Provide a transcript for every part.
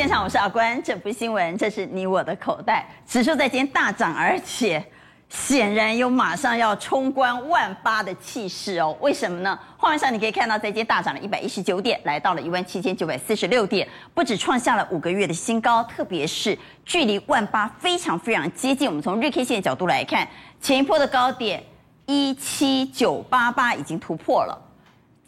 现场，我是阿关。这不新闻，这是你我的口袋。指数在今天大涨，而且显然有马上要冲关万八的气势哦。为什么呢？画面上你可以看到，在今天大涨了一百一十九点，来到了一万七千九百四十六点，不止创下了五个月的新高，特别是距离万八非常非常接近。我们从日 K 线的角度来看，前一波的高点一七九八八已经突破了。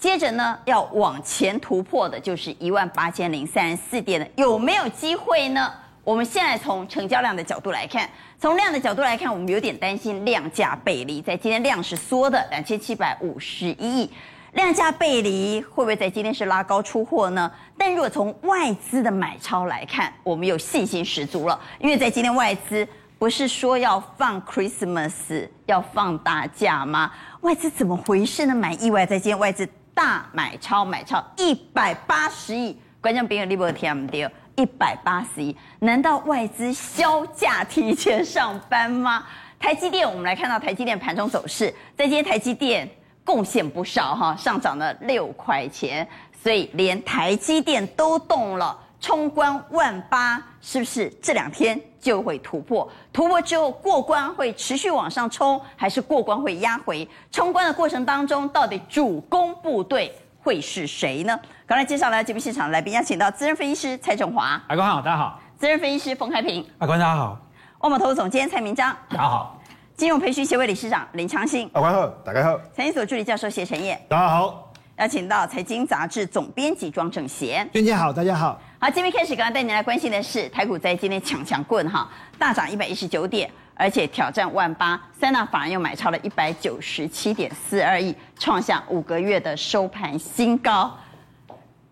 接着呢，要往前突破的就是一万八千零三十四点的，有没有机会呢？我们现在从成交量的角度来看，从量的角度来看，我们有点担心量价背离，在今天量是缩的两千七百五十一亿，量价背离会不会在今天是拉高出货呢？但如果从外资的买超来看，我们有信心十足了，因为在今天外资不是说要放 Christmas 要放大假吗？外资怎么回事呢？蛮意外，在今天外资。大买超买超一百八十亿，观众朋友你没有听到？一百八十亿，难道外资销假提前上班吗？台积电，我们来看到台积电盘中走势，在今天台积电贡献不少哈，上涨了六块钱，所以连台积电都动了。冲关万八，是不是这两天就会突破？突破之后过关会持续往上冲，还是过关会压回？冲关的过程当中，到底主攻部队会是谁呢？刚才介绍了节目现场的来宾，邀请到资深分析师蔡振华，阿关好，大家好；资深分析师冯开平，阿关大家好；万宝投资总监蔡明章，大家好；金融培训协会理事长林昌兴，阿关好，大家好；财经所助理教授谢晨业，大家好。邀请到财经杂志总编辑庄正贤，娟姐好，大家好。好，今天开始，刚刚带您来关心的是台股在今天强强棍哈，大涨一百一十九点，而且挑战万八，三大法人又买超了一百九十七点四二亿，创下五个月的收盘新高。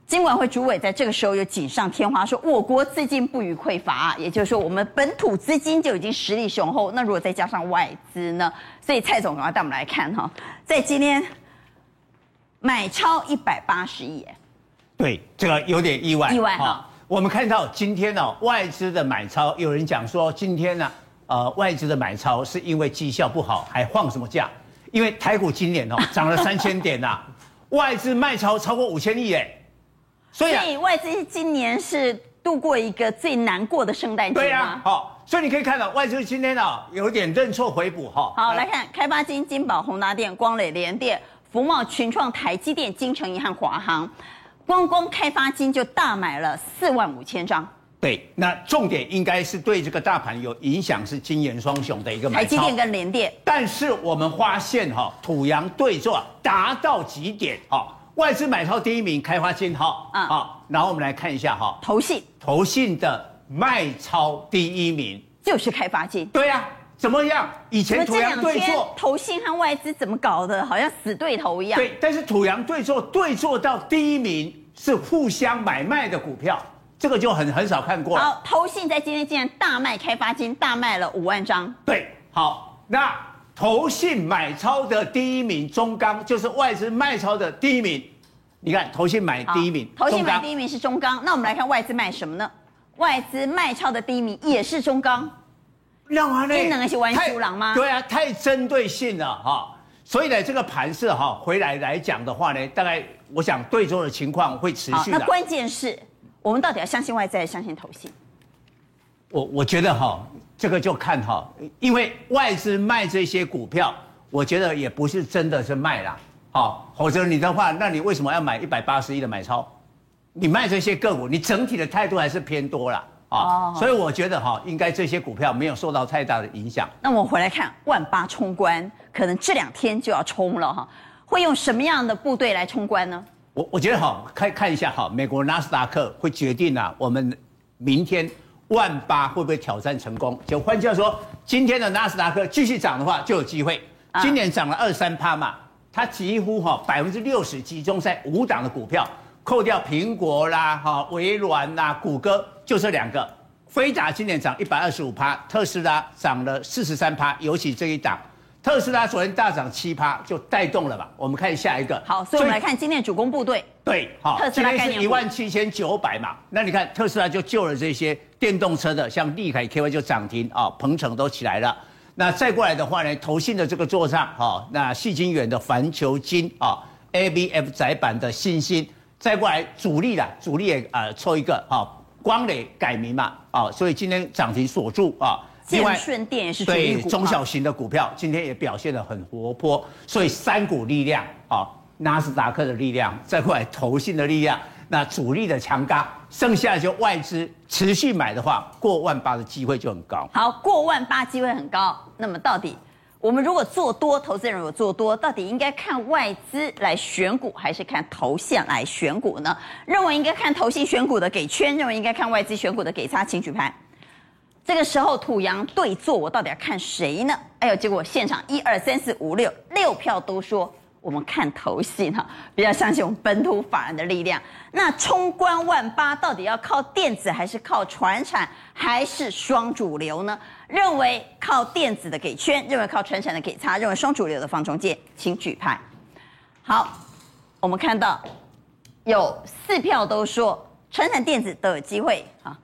金管会主委在这个时候又锦上添花，说我国资金不予匮乏，也就是说我们本土资金就已经实力雄厚，那如果再加上外资呢？所以蔡总赶快带我们来看哈，在今天。买超一百八十亿，对，这个有点意外。意外哈，我们看到今天呢，外资的买超，有人讲说今天呢，呃，外资的买超是因为绩效不好，还放什么假？因为台股今年哦 涨了三千点呐，外资卖超超过五千亿哎，所以外资今年是度过一个最难过的圣诞节吗？对啊，好，所以你可以看到外资今天啊有点认错回补哈。好，来看开发金、金宝、宏达电、光磊、联电。福茂、群创、台积电、金城银和华航，光光开发金就大买了四万五千张。对，那重点应该是对这个大盘有影响，是金元双雄的一个买超。台积电跟联电。但是我们发现哈，土洋对坐达到极点哈，外资买超第一名开发金哈，啊、嗯，然后我们来看一下哈，投信，投信的卖超第一名就是开发金。对呀、啊。怎么样？以前土洋对坐，投信和外资怎么搞的？好像死对头一样。对，但是土洋对坐对坐到第一名是互相买卖的股票，这个就很很少看过。好，投信在今天竟然大卖开发金，大卖了五万张。对，好，那投信买超的第一名中钢，就是外资卖超的第一名。你看，投信买第一名，投信买第一名是中钢。那我们来看外资卖什么呢？外资卖超的第一名也是中钢。让啊，那能是玩输狼吗？对啊，太针对性了哈。所以呢，这个盘势哈回来来讲的话呢，大概我想对周的情况会持续的。那关键是我们到底要相信外在，相信投信？我我觉得哈，这个就看哈，因为外资卖这些股票，我觉得也不是真的是卖啦。好，否则你的话，那你为什么要买一百八十亿的买超？你卖这些个股，你整体的态度还是偏多啦。啊，所以我觉得哈，应该这些股票没有受到太大的影响。那我们回来看万八冲关，可能这两天就要冲了哈，会用什么样的部队来冲关呢？我我觉得哈，看看一下哈，美国纳斯达克会决定啊，我们明天万八会不会挑战成功？就换句话说，今天的纳斯达克继续涨的话，就有机会。今年涨了二三趴嘛，它几乎哈百分之六十集中在五档的股票。扣掉苹果啦、哈微软啦、谷歌，就这两个。飞达今年涨一百二十五趴，特斯拉涨了四十三趴，尤其这一档，特斯拉昨天大涨七趴，就带动了吧。我们看下一个。好，所以我们来看今天的主攻部队。对，好，特斯拉今天是一万七千九百嘛。那你看特斯拉就救了这些电动车的，像利凯 KY 就涨停啊，鹏程都起来了。那再过来的话呢，投信的这个座上哈，那矽晶圆的环球金啊，ABF 窄板的欣兴。再过来主力啦，主力也呃抽一个哈，光磊改名嘛，啊，所以今天涨停锁住啊。建顺电也是中小型的股票今天也表现得很活泼，所以三股力量啊，纳斯达克的力量，再过来投信的力量，那主力的强嘎，剩下的就外资持续买的话，过万八的机会就很高。好，过万八机会很高。那么到底我们如果做多，投资人如果做多，到底应该看外资来选股，还是看投线来选股呢？认为应该看投信选股的给圈，认为应该看外资选股的给叉，请举牌。这个时候土洋对坐，我到底要看谁呢？哎呦，结果现场一二三四五六六票都说我们看投信哈，比较相信我们本土法人的力量。那冲关万八到底要靠电子还是靠传产还是双主流呢？认为靠电子的给圈，认为靠传产的给叉，认为双主流的放中间，请举牌。好，我们看到有四票都说传产电子都有机会啊，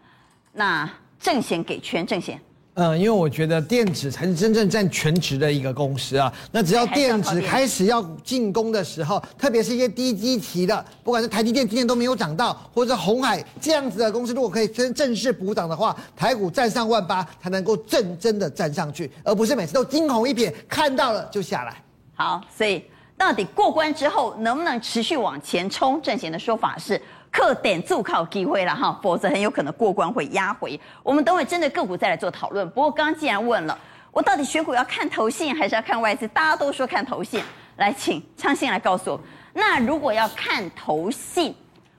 那。正贤给圈，正贤。嗯，因为我觉得电子才是真正占全职的一个公司啊。那只要电子开始要进攻的时候，特别是一些低基期的，不管是台积电今天都没有涨到，或者红海这样子的公司，如果可以真正式补涨的话，台股站上万八才能够正真的站上去，而不是每次都惊鸿一瞥，看到了就下来。好，所以到底过关之后能不能持续往前冲？正贤的说法是。课点助靠机会了哈，否则很有可能过关会压回。我们等会针对个股再来做讨论。不过刚刚既然问了，我到底选股要看投信还是要看外资？大家都说看投信，来请昌兴来告诉我。那如果要看投信，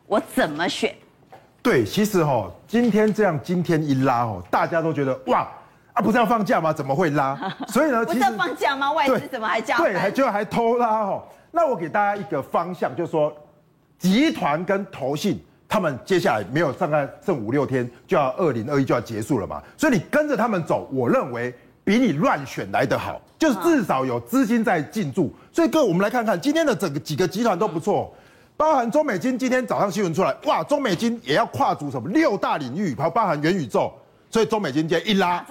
我怎么选？对，其实哈，今天这样，今天一拉哦，大家都觉得哇啊，不是要放假吗？怎么会拉？所以呢，不是要放假吗？外资怎么还加？对，还就还偷拉哦。那我给大家一个方向，就是说。集团跟投信，他们接下来没有大概剩五六天，就要二零二一就要结束了嘛，所以你跟着他们走，我认为比你乱选来得好，就是至少有资金在进驻。所以各位，我们来看看今天的整个几个集团都不错，包含中美金，今天早上新闻出来，哇，中美金也要跨足什么六大领域，还包含元宇宙，所以中美金今天一拉。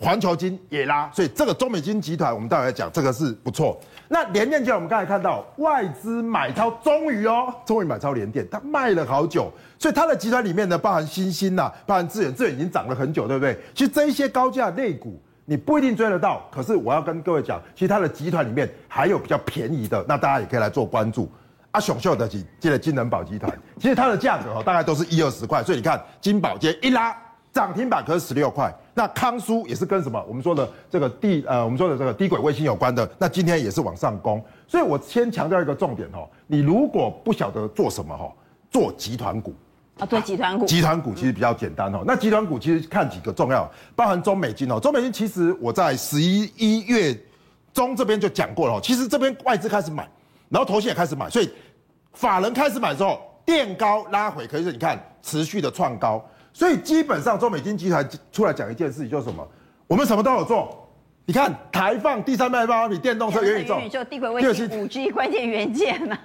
环球金也拉，所以这个中美金集团，我们待会来讲，这个是不错。那联电就我们刚才看到外资买超，终于哦，终于买超联电，它卖了好久，所以它的集团里面呢，包含新兴呐，包含智原，智原已经涨了很久，对不对？其实这一些高价类股，你不一定追得到。可是我要跟各位讲，其实它的集团里面还有比较便宜的，那大家也可以来做关注。阿雄秀的记接着金能宝集团，其实它的价格哦，大概都是一二十块，所以你看金宝街一拉。涨停板可是十六块，那康舒也是跟什么？我们说的这个地呃，我们说的这个低轨卫星有关的，那今天也是往上攻。所以我先强调一个重点哦，你如果不晓得做什么哈，做集团股啊，做集团股。集团股其实比较简单哦，那集团股其实看几个重要，包含中美金哦，中美金其实我在十一一月中这边就讲过了，其实这边外资开始买，然后投信也开始买，所以法人开始买之后垫高拉回，可是你看持续的创高。所以基本上，中美金集团出来讲一件事情，就是什么？我们什么都有做。你看，台放第三代半导体电动车元宇宙，就低轨卫星、五 G 关键元件呐。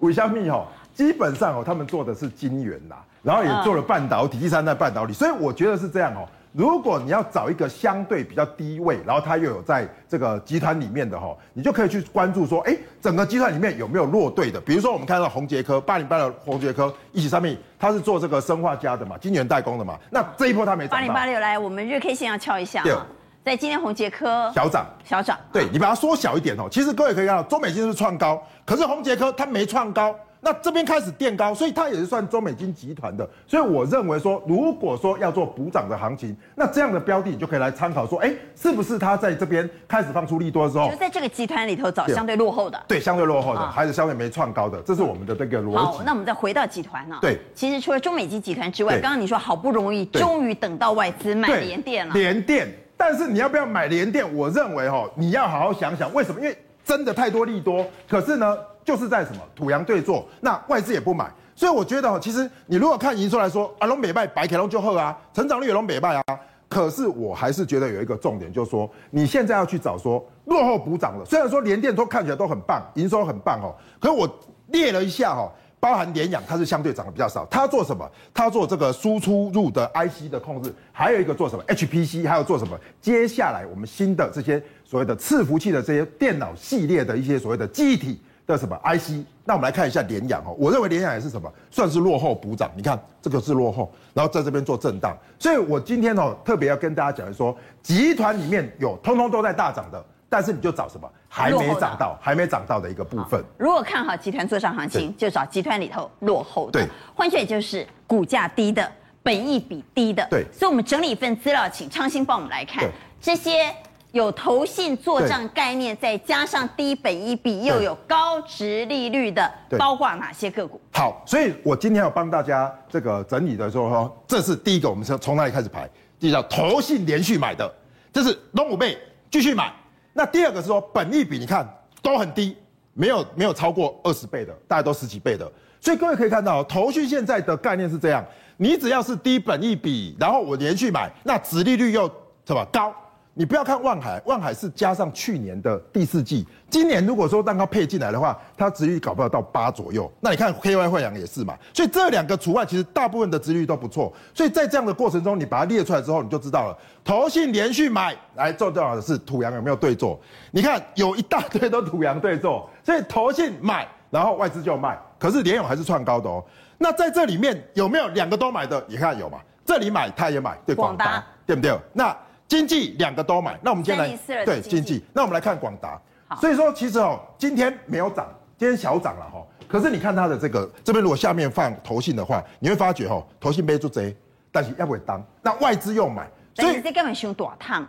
韦香蜜哦，基本上哦，他们做的是晶圆呐，然后也做了半导体，第三代半导体。所以我觉得是这样哦。如果你要找一个相对比较低位，然后它又有在这个集团里面的哈，你就可以去关注说，哎，整个集团里面有没有落队的？比如说我们看到宏杰科八零八的宏杰科一起上面，它是做这个生化家的嘛，晶圆代工的嘛。那这一波它没涨。八零八六来，我们日 K 线要敲一下啊，在今天宏杰科小涨小涨，对你把它缩小一点哦。其实各位可以看到，中美金是创高，可是宏杰科它没创高。那这边开始垫高，所以它也是算中美金集团的。所以我认为说，如果说要做补涨的行情，那这样的标的你就可以来参考说，哎，是不是它在这边开始放出利多的时候，就在这个集团里头找相对落后的，对，相对落后的，哦、还是相对没创高的，这是我们的这个逻辑。好，那我们再回到集团呢、啊？对，其实除了中美金集团之外，刚刚你说好不容易终于等到外资买联电了，联电，但是你要不要买联电？我认为哈，你要好好想想为什么？因为真的太多利多，可是呢？就是在什么土洋对坐，那外资也不买，所以我觉得其实你如果看营收来说，阿龙美拜白凯龙就喝啊，成长率也龙美拜啊，可是我还是觉得有一个重点，就是说你现在要去找说落后补涨了。虽然说联电都看起来都很棒，营收很棒哦，可我列了一下哈，包含联阳它是相对涨得比较少，它做什么？它做这个输出入的 IC 的控制，还有一个做什么 HPC，还有做什么？接下来我们新的这些所谓的伺服器的这些电脑系列的一些所谓的记忆体。的什么 IC？那我们来看一下联阳哦，我认为联阳也是什么，算是落后补涨。你看这个是落后，然后在这边做震荡。所以我今天哦特别要跟大家讲的说，集团里面有通通都在大涨的，但是你就找什么还没涨到、还没涨到的一个部分。如果看好集团做上行情，就找集团里头落后的。对，换句也就是股价低的、本益比低的。对，所以我们整理一份资料，请昌兴帮我们来看这些。有投信做账概念，再加上低本益比又有高值利率的，包括哪些个股？好，所以我今天要帮大家这个整理的时候说，这是第一个，我们是从哪里开始排？第一叫投信连续买的，这是龙五倍继续买。那第二个是说本益比，你看都很低，没有没有超过二十倍的，大概都十几倍的。所以各位可以看到，投信现在的概念是这样：你只要是低本益比，然后我连续买，那值利率又什么高？你不要看万海，万海是加上去年的第四季，今年如果说蛋糕配进来的话，它值率搞不好到八左右。那你看 KY 慧洋也是嘛，所以这两个除外，其实大部分的值率都不错。所以在这样的过程中，你把它列出来之后，你就知道了。投信连续买，来最重要的是土洋有没有对做？你看有一大堆都土洋对做，所以投信买，然后外资就卖，可是联咏还是创高的哦。那在这里面有没有两个都买的？你看有嘛？这里买他也买，对广达，对不对？那。经济两个都买，那我们今天来对经济，那我们来看广达。所以说其实哦，今天没有涨，今天小涨了哈。可是你看它的这个这边，如果下面放投信的话，你会发觉哈，投信背出贼，但是要不会当，那外资又买，所以这根本熊短烫。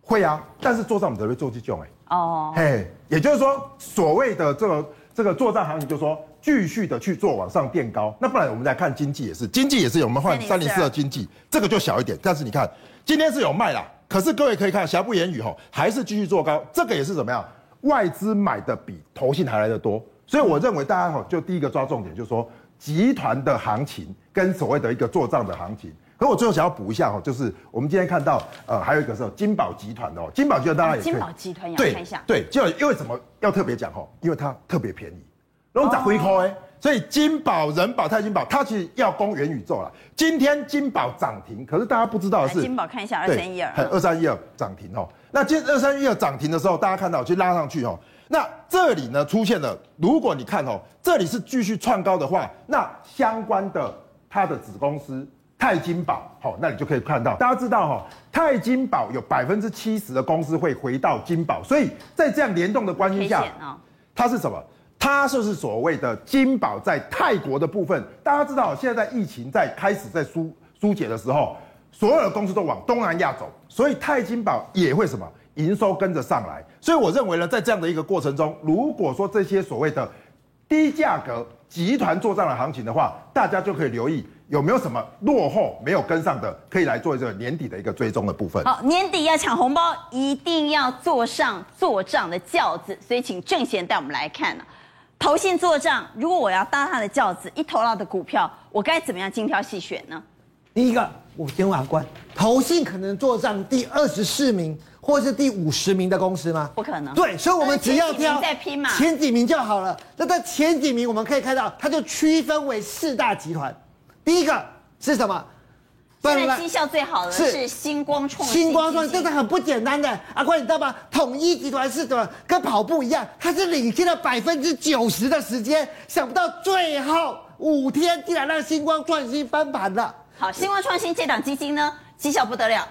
会啊，但是做账我们只会做这种哎。哦。嘿，也就是说，所谓的这个这个做账行情，就是说继续的去做往上垫高。那不然我们来看经济也是，经济也是有，我们换三零四的经济，这个就小一点，但是你看今天是有卖啦。可是各位可以看，瑕不掩瑜吼，还是继续做高，这个也是怎么样？外资买的比投信还来的多，所以我认为大家吼，就第一个抓重点，就是说集团的行情跟所谓的一个做账的行情。可我最后想要补一下吼，就是我们今天看到呃，还有一个是金宝集团的哦，金宝集团大家也可以金宝集团要看一下，对，对，就因为什么要特别讲吼，因为它特别便宜，然后涨回扣哎。所以金宝、人保、泰金宝，它其实要攻元宇宙了。今天金宝涨停，可是大家不知道的是，金宝看一下二三一二，二三一二涨停哦。那今天二三一二涨停的时候，大家看到去拉上去哦。那这里呢出现了，如果你看哦，这里是继续创高的话，那相关的它的子公司泰金宝，好，那你就可以看到，大家知道哈，泰金宝有百分之七十的公司会回到金宝，所以在这样联动的关系下，它是什么？它就是所谓的金宝在泰国的部分，大家知道，现在在疫情在开始在疏疏解的时候，所有的公司都往东南亚走，所以泰金宝也会什么营收跟着上来。所以我认为呢，在这样的一个过程中，如果说这些所谓的低价格集团做账的行情的话，大家就可以留意有没有什么落后没有跟上的，可以来做一个年底的一个追踪的部分。好，年底要抢红包，一定要坐上做账的轿子，所以请正贤带我们来看呢。投信做账，如果我要搭他的轿子，一头到的股票，我该怎么样精挑细选呢？第一个，五千瓦关，投信可能做账第二十四名或是第五十名的公司吗？不可能。对，所以我们只要挑在拼嘛，前几名就好了。那在前几名，我们可以看到，它就区分为四大集团。第一个是什么？现在绩效最好的是星光创新星光创，这是很不简单的。阿宽，你知道吗？统一集团是怎么？跟跑步一样，它是领先了百分之九十的时间，想不到最后五天竟然让星光创新翻盘了。好，星光创新这档基金呢，绩效不得了，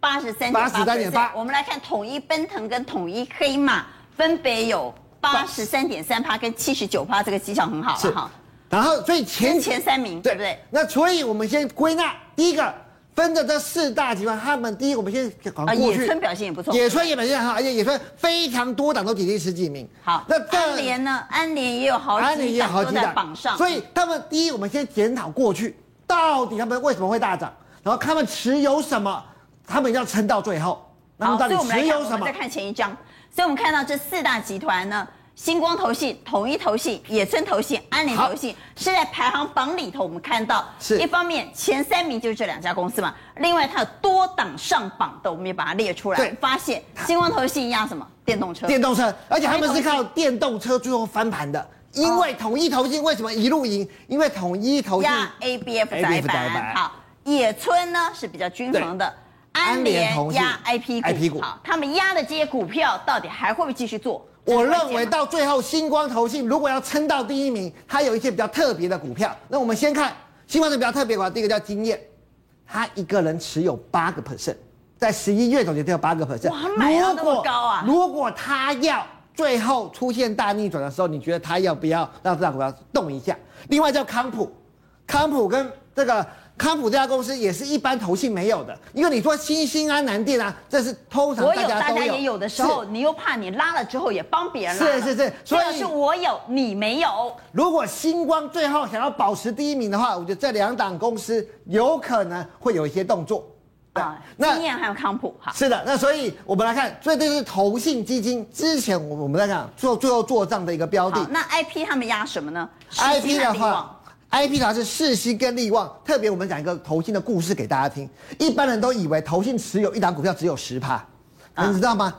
八十三点八。八十三点八。我们来看统一奔腾跟统一黑马，分别有八十三点三趴跟七十九趴，这个绩效很好了哈。然后，所以前前三名对不对？那所以我们先归纳，第一个分的这四大集团，他们第一，我们先讲过去。野村表现也不错，野村也表现很好，而且野村非常多档都挤进十几名。好，那安联呢？安联也有好几档，安联也有好几档都在榜上。所以他们第一，我们先检讨过去，到底他们为什么会大涨？然后他们持有什么？他们要撑到最后。然后到底持有什么？再看前一张，所以我们看到这四大集团呢。新光投信、统一投信、野村投信、安联投信是在排行榜里头，我们看到是一方面前三名就是这两家公司嘛。另外，它有多档上榜的，我们也把它列出来。对，发现星光投信压什么？电动车。电动车，而且他们是靠电动车最后翻盘的。因为统一投信为什么一路赢？因为统一投信压 ABF 窄板。好，野村呢是比较均衡的。安联压 IP 股，IP 股好，他们压的这些股票到底还会不会继续做？我认为到最后，星光投信如果要撑到第一名，它有一些比较特别的股票。那我们先看新光是比较特别的话，第一个叫经验，他一个人持有八个 percent，在十一月总结都有八个 percent。哇，买到那么高啊！如果他要最后出现大逆转的时候，你觉得他要不要让这档股票动一下？另外叫康普，康普跟这个。康普这家公司也是一般投信没有的，因为你说新兴安南电啊，这是通常大家都有，大家也有的时候，你又怕你拉了之后也帮别人拉，是是是，所以是我有你没有。如果星光最后想要保持第一名的话，我觉得这两档公司有可能会有一些动作。啊，那经验还有康普哈。是的，那所以我们来看，所以这是投信基金之前我我们在讲做最后做账的一个标的。那 IP 他们压什么呢？IP 的话。I P 卡是世芯跟力旺，特别我们讲一个投信的故事给大家听。一般人都以为投信持有一档股票只有十趴，你知道吗？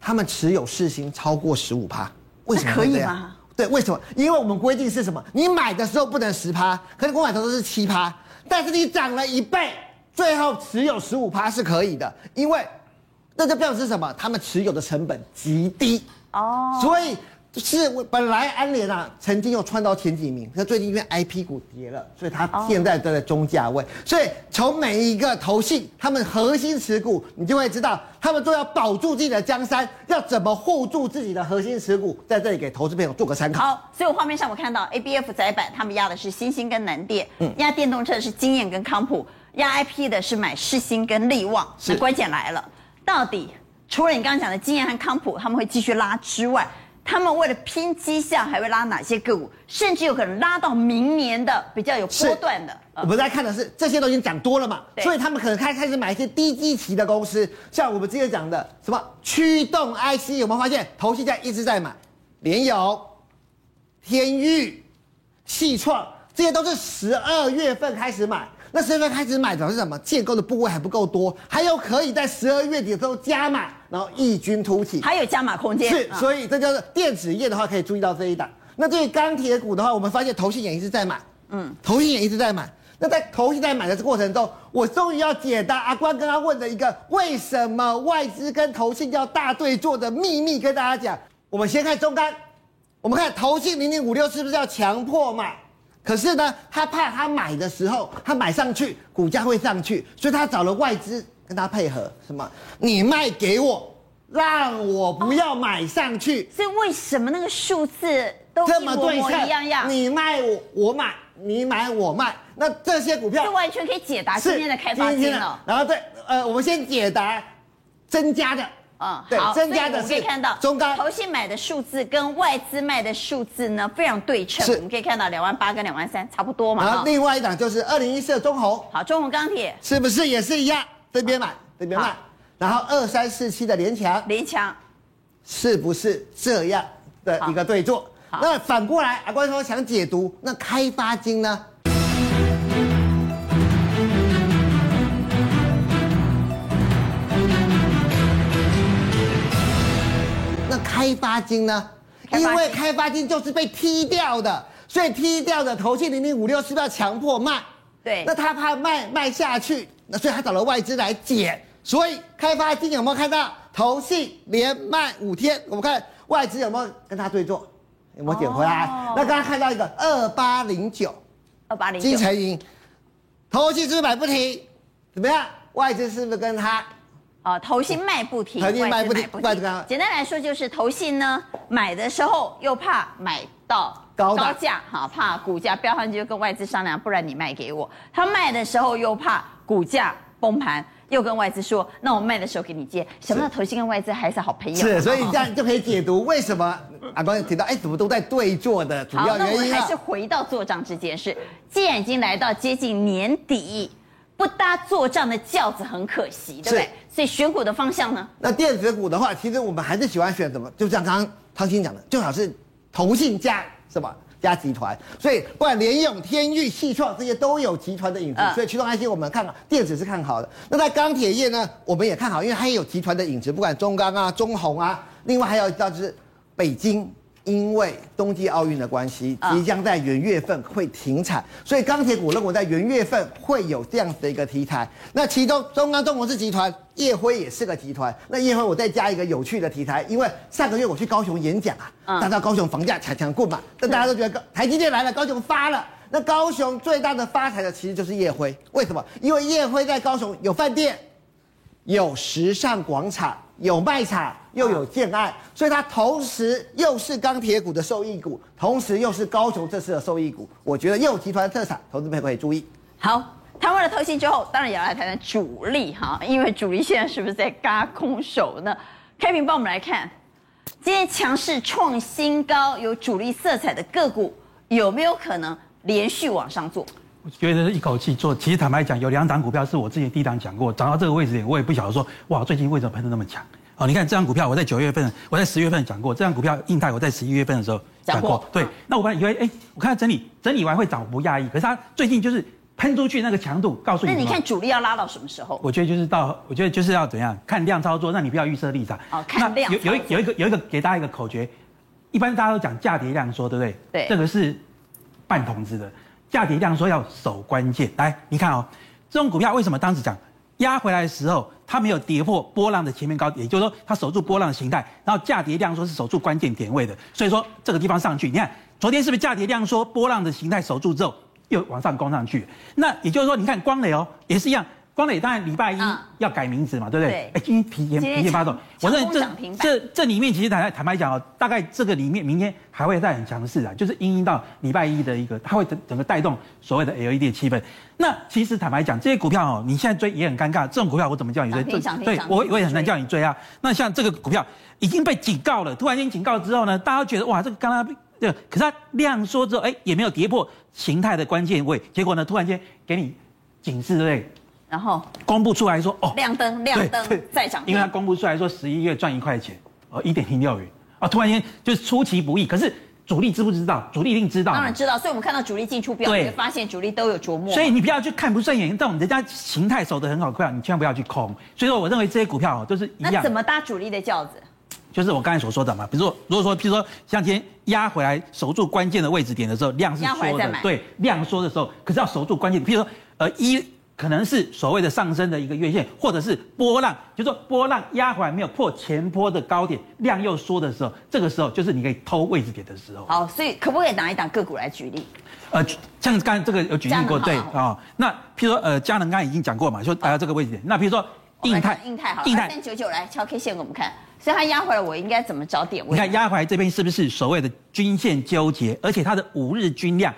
他们持有世新超过十五趴，为什么？可以吗？对，为什么？因为我们规定是什么？你买的时候不能十趴，可是我买的时候是七趴，但是你涨了一倍，最后持有十五趴是可以的，因为那就表示什么？他们持有的成本极低哦，所以。是本来安联啊，曾经又窜到前几名，可最近因为 IP 股跌了，所以它现在都在中价位。所以从每一个投信，他们核心持股，你就会知道，他们都要保住自己的江山，要怎么护住自己的核心持股，在这里给投资朋友做个参考。好，所以我画面上我看到 ABF 载板，他们压的是新兴跟南电，嗯，压电动车的是经验跟康普，压 IP 的是买世新跟力旺。是，关键来了，到底除了你刚刚讲的经验和康普，他们会继续拉之外，他们为了拼绩效，还会拉哪些个股？甚至有可能拉到明年的比较有波段的。我们在看的是这些都已经讲多了嘛，所以他们可能开开始买一些低基期的公司，像我们之前讲的什么驱动 IC，有没有发现？投信在一直在买，联友、天钰、矽创，这些都是十二月份开始买。那十二月份开始买，表示什么？建构的部位还不够多，还有可以在十二月底的时候加码，然后异军突起，还有加码空间。是，所以这就是电子业的话，可以注意到这一档。那对于钢铁股的话，我们发现投信也一直在买，嗯，投信也一直在买。那在投信在买的这过程中，我终于要解答阿关刚刚问的一个为什么外资跟投信要大对做的秘密，跟大家讲。我们先看中钢，我们看投信零零五六是不是要强迫买？可是呢，他怕他买的时候，他买上去，股价会上去，所以他找了外资跟他配合。什么？你卖给我，让我不要买上去。哦、所以为什么那个数字都一模模一样样？你卖我，我买；你买我卖。那这些股票，就完全可以解答今天的开发金了。然后对，呃，我们先解答增加的。嗯，对，好，增加的我们可以看到中钢投信买的数字跟外资卖的数字呢非常对称，我们可以看到两万八跟两万三差不多嘛。然后另外一档就是二零一四的中红，好，中红钢铁是不是也是一样？这边买，这边卖。然后二三四七的联强，联强是不是这样的一个对坐？那反过来，阿关说想解读那开发金呢？开发金呢？因为开发金就是被踢掉的，所以踢掉的投信零零五六是不是要强迫卖？对，那他怕卖卖下去，那所以他找了外资来减。所以开发金有没有看到投信连卖五天？我们看外资有没有跟他对坐？有没有捡回来？哦、那刚刚看到一个二八零九，二八零九，金城银，投信是不是买不停？怎么样？外资是不是跟他？啊，投信卖不停，外资买不停。简单来说就是投信呢买的时候又怕买到高价，哈，怕股价飙上去就跟外资商量，不然你卖给我。他卖的时候又怕股价崩盘，又跟外资说，那我卖的时候给你接。什么叫投信跟外资还是好朋友？是，所以这样就可以解读为什么阿光提到，哎，怎么都在对坐的主要原因。好，那我们还是回到做账这件事。既然已经来到接近年底。不搭做账的轿子很可惜，对不对？所以选股的方向呢？那电子股的话，其实我们还是喜欢选什么？就像刚刚汤鑫讲的，最好是投信加什么加集团。所以不管联咏、天域、细创这些都有集团的影子，呃、所以驱动 IC 我们看好，电子是看好的。那在钢铁业呢，我们也看好，因为它也有集团的影子，不管中钢啊、中红啊，另外还有一道就是北京因为冬季奥运的关系，即将在元月份会停产，所以钢铁股认为在元月份会有这样子的一个题材。那其中中钢中国是集团，叶辉也是个集团。那叶辉我再加一个有趣的题材，因为上个月我去高雄演讲啊，大家高雄房价强强过嘛，但大家都觉得台积电来了，高雄发了。那高雄最大的发财的其实就是叶辉，为什么？因为叶辉在高雄有饭店，有时尚广场。有卖场又有建案，所以它同时又是钢铁股的受益股，同时又是高雄这次的受益股。我觉得烨集团的特产，投资朋友可以注意。好，谈完了投信之后，当然也要来谈谈主力哈，因为主力现在是不是在嘎空手呢？开平帮我们来看，今天强势创新高，有主力色彩的个股有没有可能连续往上做？我觉得一口气做，其实坦白讲，有两档股票是我之前第一档讲过，涨到这个位置点，我也不晓得说，哇，最近为什么喷的那么强？哦，你看这张股票，我在九月份，我在十月份讲过，这张股票印泰，我在十一月份的时候讲过。对，那我本来以为，哎，我看它整理整理完会涨，不讶异，可是它最近就是喷出去那个强度，告诉你。那你看主力要拉到什么时候？我觉得就是到，我觉得就是要怎样看量操作，让你不要预设立场。哦，看量。有有一有一个有一个给大家一个口诀，一般大家都讲价跌量缩，对不对？对。这个是半筒子的。价跌量缩要守关键，来，你看哦，这种股票为什么当时讲压回来的时候，它没有跌破波浪的前面高点，也就是说它守住波浪的形态，然后价跌量缩是守住关键点位的，所以说这个地方上去，你看昨天是不是价跌量缩波浪的形态守住之后又往上攻上去？那也就是说，你看光磊哦也是一样。光磊当然礼拜一要改名字嘛，对不对？哎，今天提前提前发动，我认为这这这里面其实坦坦白讲哦，大概这个里面明天还会再很强势啊，就是因应到礼拜一的一个，它会整整个带动所谓的 LED 的气氛。那其实坦白讲，这些股票哦，你现在追也很尴尬，这种股票我怎么叫你追？对，我我也很难叫你追啊。那像这个股票已经被警告了，突然间警告之后呢，大家都觉得哇，这个刚刚对，可是它量缩之后，哎，也没有跌破形态的关键位，结果呢，突然间给你警示，对不对？然后公布出来说哦，亮灯亮灯再涨，因为它公布出来说十一月赚一块钱，哦一点零六元啊，突然间就是出其不意。可是主力知不知道？主力一定知道，当然知道。所以我们看到主力进出标，会发现主力都有琢磨。所以你不要去看不顺眼，但我们人家形态守得很好，股票你千万不要去空。所以说，我认为这些股票哦都是一样。那怎么搭主力的轿子？就是我刚才所说的嘛，比如说，如果说，譬如说像今天压回来守住关键的位置点的时候，量是缩的，对，量缩的时候，可是要守住关键，譬如说呃一。可能是所谓的上升的一个月线，或者是波浪，就是说波浪压回来没有破前波的高点，量又缩的时候，这个时候就是你可以偷位置点的时候。好，所以可不可以拿一档个股来举例？呃，像刚才这个有举例过，对啊、哦。那譬如说呃，佳能刚才已经讲过嘛，说来到这个位置点。那譬如说印泰，印泰好，印泰三九九来敲 K 线给我们看，所以它压回来，我应该怎么找点位？你看压回来这边是不是所谓的均线纠结，而且它的五日均量？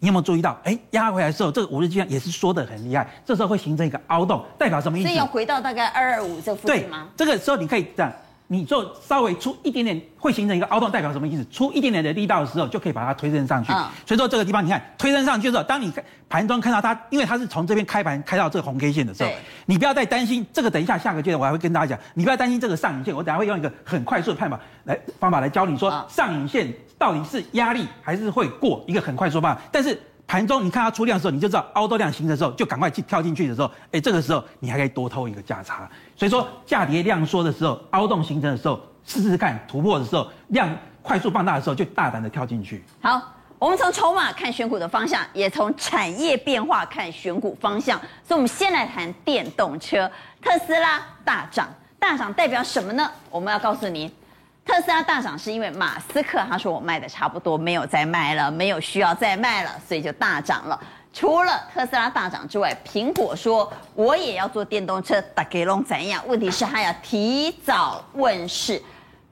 你有没有注意到？哎，压回来的时候，这个五日均线也是缩得很厉害，这时候会形成一个凹洞，代表什么意思？所以要回到大概二二五这附近吗？对，这个时候你可以这样，你就稍微出一点点，会形成一个凹洞，代表什么意思？出一点点的力道的时候，就可以把它推升上去。嗯。所以说这个地方，你看推升上去的时候，当你盘中看到它，因为它是从这边开盘开到这个红 K 线的时候，你不要再担心这个。等一下下个阶段我还会跟大家讲，你不要担心这个上影线，我等下会用一个很快速的判法来方法来教你说上影线到底是压力还是会过一个很快速的办法，但是。盘中你看它出量的时候，你就知道凹多量形成的时候，就赶快去跳进去的时候，哎，这个时候你还可以多偷一个价差。所以说价跌量缩的时候，凹洞形成的时候，试试看突破的时候，量快速放大的时候，就大胆的跳进去。好，我们从筹码看选股的方向，也从产业变化看选股方向。所以，我们先来谈电动车，特斯拉大涨，大涨代表什么呢？我们要告诉您。特斯拉大涨是因为马斯克他说我卖的差不多，没有再卖了，没有需要再卖了，所以就大涨了。除了特斯拉大涨之外，苹果说我也要做电动车，大给龙怎样？问题是它要提早问世，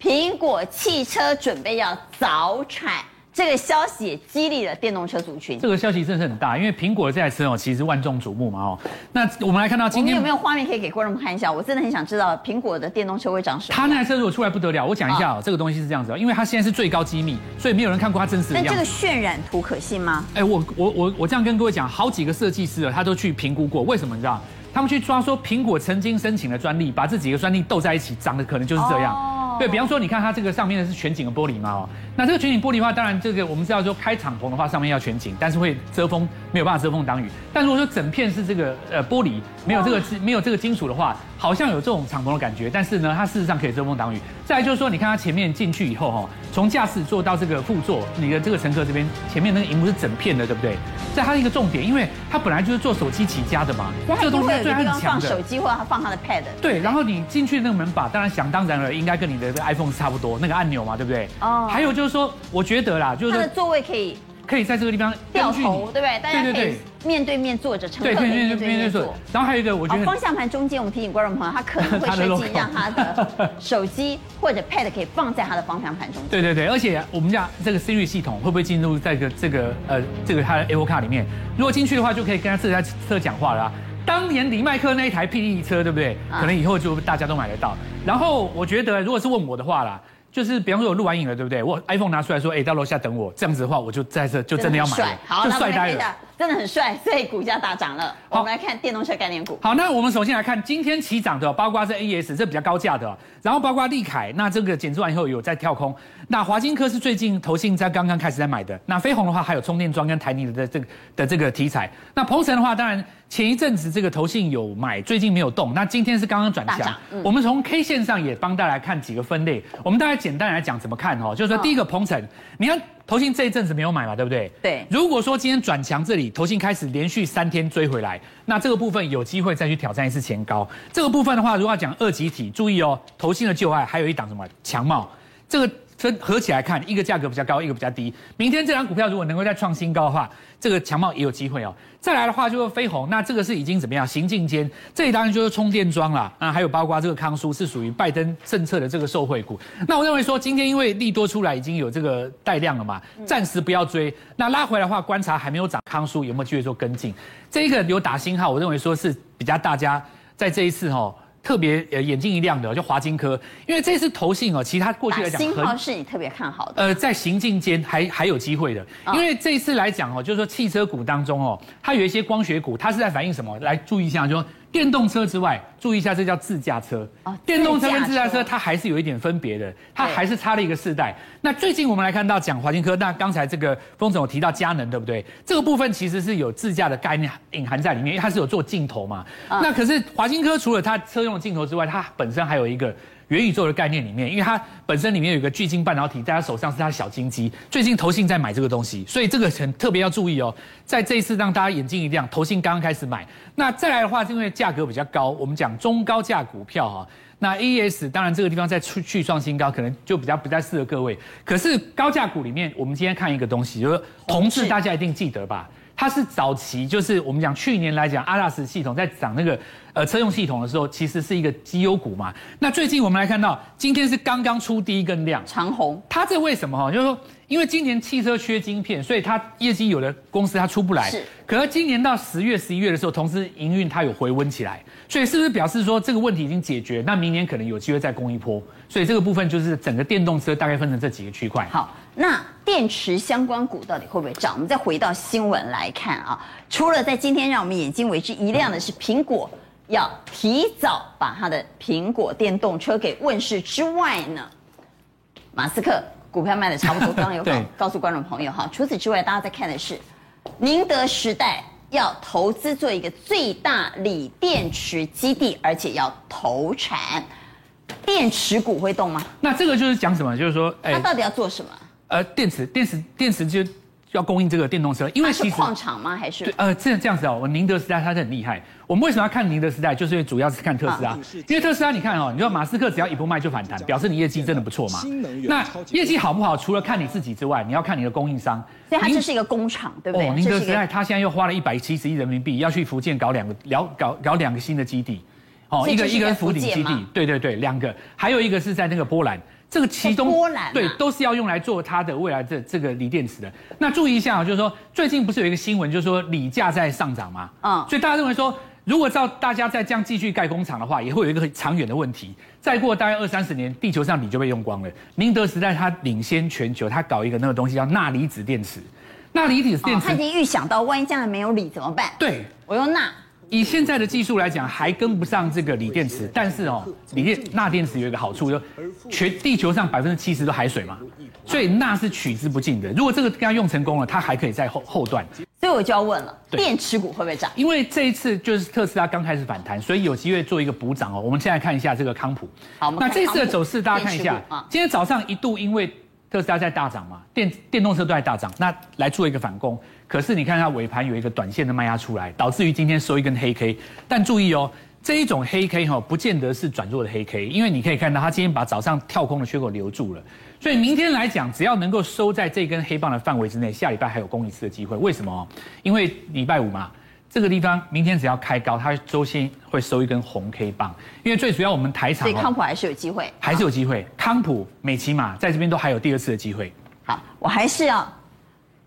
苹果汽车准备要早产。这个消息也激励了电动车族群。这个消息真是很大，因为苹果这台车哦，其实万众瞩目嘛哦。那我们来看到今天，有没有画面可以给观众们看一下？我真的很想知道苹果的电动车会长什么。它那台车如果出来不得了，我讲一下哦，这个东西是这样子哦，因为它现在是最高机密，所以没有人看过它真实的样子。那这个渲染图可信吗？哎，我我我我这样跟各位讲，好几个设计师啊，他都去评估过，为什么你知道？他们去抓说苹果曾经申请的专利，把这几个专利斗在一起，长得可能就是这样。对，比方说，你看它这个上面的是全景的玻璃嘛，哦，那这个全景玻璃的话，当然这个我们知道说开敞篷的话，上面要全景，但是会遮风，没有办法遮风挡雨。但如果说整片是这个呃玻璃，没有这个没有这个金属的话，好像有这种敞篷的感觉，但是呢，它事实上可以遮风挡雨。再来就是说，你看它前面进去以后，哈，从驾驶座到这个副座，你的这个乘客这边前面那个荧幕是整片的，对不对？在它的一个重点，因为它本来就是做手机起家的嘛，这个东西最很强的。放手机或者放它的 pad。对，然后你进去那个门把，当然想当然了，应该跟你的这个 iPhone 差不多，那个按钮嘛，对不对？哦。还有就是说，我觉得啦，就是它的座位可以。可以在这个地方掉头，对不对？大家可以面对面坐着，乘客可以面对面坐。然后还有一个，我觉得方向盘中间，我们提醒观众朋友，他可能会设计让 他的手机或者 Pad 可以放在他的方向盘中间。对对对，而且我们讲这个 Siri 系统会不会进入这个这个呃这个他的 Apple Car 里面？如果进去的话，就可以跟他这台车讲话了啊。当年李麦克那一台霹雳车，对不对？可能以后就大家都买得到。然后我觉得，如果是问我的话啦。就是比方说我录完影了，对不对？我 iPhone 拿出来说，哎，到楼下等我。这样子的话，我就在这就真的要买了，好，就帅呆了，真的很帅，所以股价大涨了。好，我们来看电动车概念股。好，那我们首先来看今天起涨的，包括是 AES，这比较高价的，然后包括立凯，那这个减资完以后有在跳空。那华金科是最近投信在刚刚开始在买的。那飞鸿的话，还有充电桩跟台泥的这个的这个题材。那鹏程的话，当然。前一阵子这个投信有买，最近没有动。那今天是刚刚转强。嗯、我们从 K 线上也帮大家来看几个分类。我们大概简单来讲怎么看哦，就是说第一个鹏程，你看投信这一阵子没有买嘛，对不对？对。如果说今天转强这里，投信开始连续三天追回来，那这个部分有机会再去挑战一次前高。这个部分的话，如果要讲二级体，注意哦，投信的旧爱还有一档什么强茂，这个。分合起来看，一个价格比较高，一个比较低。明天这档股票如果能够再创新高的话，这个强茂也有机会哦。再来的话就是飞鸿，那这个是已经怎么样行进间？这里当然就是充电桩啦。那还有包括这个康舒是属于拜登政策的这个受惠股。那我认为说今天因为利多出来已经有这个带量了嘛，暂时不要追。那拉回来的话，观察还没有涨康舒有没有机会做跟进？这一个有打星号，我认为说是比较大家在这一次哈。特别呃眼睛一亮的就华金科，因为这次投信哦，其他过去来讲，金号是你特别看好的。呃，在行进间还还有机会的，因为这一次来讲哦，就是说汽车股当中哦，它有一些光学股，它是在反映什么？来注意一下，就说。电动车之外，注意一下，这叫自驾车。啊，电动车跟自驾车它还是有一点分别的，它还是差了一个世代。那最近我们来看到讲华金科，那刚才这个峰总有提到佳能，对不对？这个部分其实是有自驾的概念隐含在里面，因为它是有做镜头嘛。那可是华金科除了它车用的镜头之外，它本身还有一个。元宇宙的概念里面，因为它本身里面有一个巨晶半导体，在它手上是它的小金鸡。最近投信在买这个东西，所以这个很特别要注意哦。在这一次让大家眼睛一亮，投信刚刚开始买。那再来的话，是因为价格比较高，我们讲中高价股票哈。那 AES 当然这个地方再去去创新高，可能就比较不太适合各位。可是高价股里面，我们今天看一个东西，就是同志，大家一定记得吧？它是早期，就是我们讲去年来讲，阿拉斯系统在涨那个呃车用系统的时候，其实是一个绩优股嘛。那最近我们来看到，今天是刚刚出第一根量，长虹。它这为什么哈？就是说，因为今年汽车缺晶片，所以它业绩有的公司它出不来。是。可是今年到十月、十一月的时候，同时营运它有回温起来，所以是不是表示说这个问题已经解决？那明年可能有机会再攻一波。所以这个部分就是整个电动车大概分成这几个区块。好。那电池相关股到底会不会涨？我们再回到新闻来看啊，除了在今天让我们眼睛为之一亮的是苹果要提早把它的苹果电动车给问世之外呢，马斯克股票卖的差不多，刚刚有告告诉观众朋友哈。除此之外，大家在看的是宁德时代要投资做一个最大锂电池基地，而且要投产，电池股会动吗？那这个就是讲什么？就是说，哎，它到底要做什么？呃，电池，电池，电池就要供应这个电动车，因为其实矿场吗？还是对，呃，这这样子哦，我宁德时代它是很厉害。我们为什么要看宁德时代？就是因为主要是看特斯拉，啊、因为特斯拉你看哦，你说马斯克只要一不卖就反弹，表示你业绩真的不错嘛。那业绩好不好？除了看你自己之外，你要看你的供应商。所以它就是一个工厂，对不对？哦，宁德时代它现在又花了一百七十亿人民币要去福建搞两个，搞搞搞两个新的基地。哦，一个一个福鼎基地，对对对，两个，还有一个是在那个波兰。这个其中波兰对都是要用来做它的未来的这个锂电池的。那注意一下啊，就是说最近不是有一个新闻，就是说锂价在上涨吗？嗯，所以大家认为说，如果照大家再这样继续盖工厂的话，也会有一个很长远的问题。再过大概二三十年，地球上锂就被用光了。宁德时代它领先全球，它搞一个那个东西叫钠离子电池。钠离子电池，它已经预想到万一将来没有锂怎么办？对，我用钠。以现在的技术来讲，还跟不上这个锂电池。但是哦，锂电钠电池有一个好处，就全地球上百分之七十都海水嘛，所以钠是取之不尽的。如果这个刚用成功了，它还可以在后后段。所以我就要问了，电池股会不会涨？因为这一次就是特斯拉刚开始反弹，所以有机会做一个补涨哦。我们现在看一下这个康普。好，那这次的走势大家看一下，今天早上一度因为特斯拉在大涨嘛，电电动车都在大涨，那来做一个反攻。可是你看它尾盘有一个短线的卖压出来，导致于今天收一根黑 K。但注意哦，这一种黑 K 哈，不见得是转弱的黑 K，因为你可以看到它今天把早上跳空的缺口留住了。所以明天来讲，只要能够收在这根黑棒的范围之内，下礼拜还有攻一次的机会。为什么？因为礼拜五嘛，这个地方明天只要开高，它周线会收一根红 K 棒。因为最主要我们台厂，所以康普还是有机会，还是有机会。康普、美琪玛在这边都还有第二次的机会。好，我还是要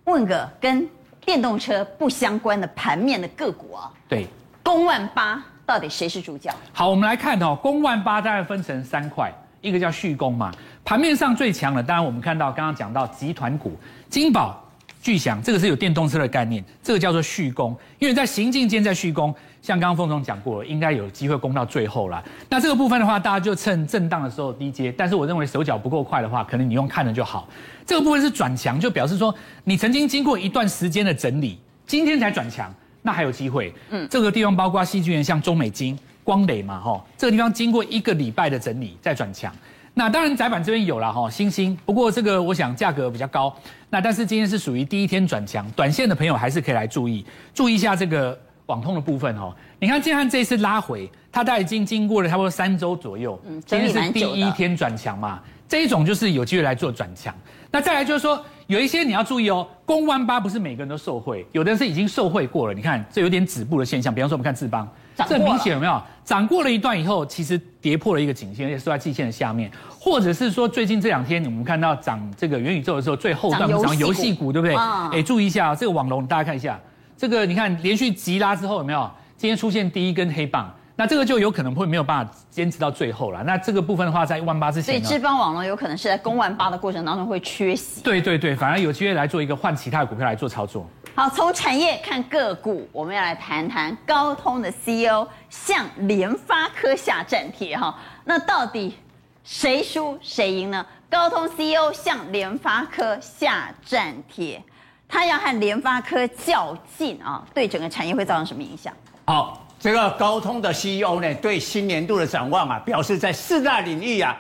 问个跟。电动车不相关的盘面的个股啊，对，公万八到底谁是主角？好，我们来看哦，公万八大概分成三块，一个叫续工嘛，盘面上最强的，当然我们看到刚刚讲到集团股，金宝、巨祥，这个是有电动车的概念，这个叫做续工，因为在行进间在续攻，像刚刚凤总讲过了，应该有机会攻到最后了。那这个部分的话，大家就趁震荡的时候低接，但是我认为手脚不够快的话，可能你用看了就好。这个部分是转强，就表示说你曾经经过一段时间的整理，今天才转强，那还有机会。嗯，这个地方包括矽晶圆，像中美金、光磊嘛，哈，这个地方经过一个礼拜的整理再转强。那当然窄板这边有了哈，星星，不过这个我想价格比较高。那但是今天是属于第一天转强，短线的朋友还是可以来注意，注意一下这个网通的部分哦。你看建汉这一次拉回，它大概已经经过了差不多三周左右，嗯，今天是第一天转强嘛，这一种就是有机会来做转强。那再来就是说，有一些你要注意哦，公万八不是每个人都受惠，有的人是已经受惠过了。你看这有点止步的现象，比方说我们看智邦，这明显有没有涨过了一段以后，其实跌破了一个颈线，而且是在季线的下面，或者是说最近这两天我们看到涨这个元宇宙的时候，最后段涨游戏股，对不对？哎，注意一下这个网龙，大家看一下，这个你看连续急拉之后有没有？今天出现第一根黑棒。那这个就有可能会没有办法坚持到最后了。那这个部分的话，在万八之前，所以智邦网络有可能是在攻万八的过程当中会缺席。对对对，反而有机会来做一个换其他的股票来做操作。好，从产业看个股，我们要来谈谈高通的 CEO 向联发科下战帖哈。那到底谁输谁赢呢？高通 CEO 向联发科下战帖，他要和联发科较劲啊，对整个产业会造成什么影响？好。这个高通的 CEO 呢，对新年度的展望啊，表示在四大领域啊，